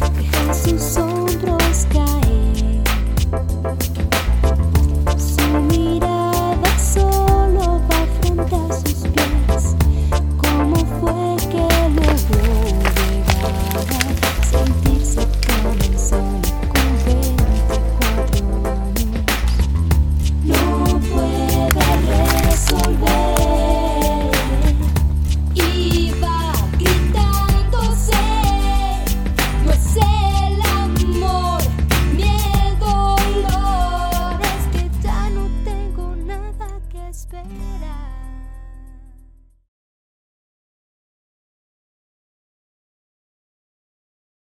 Dejan sus hombros caer. espera.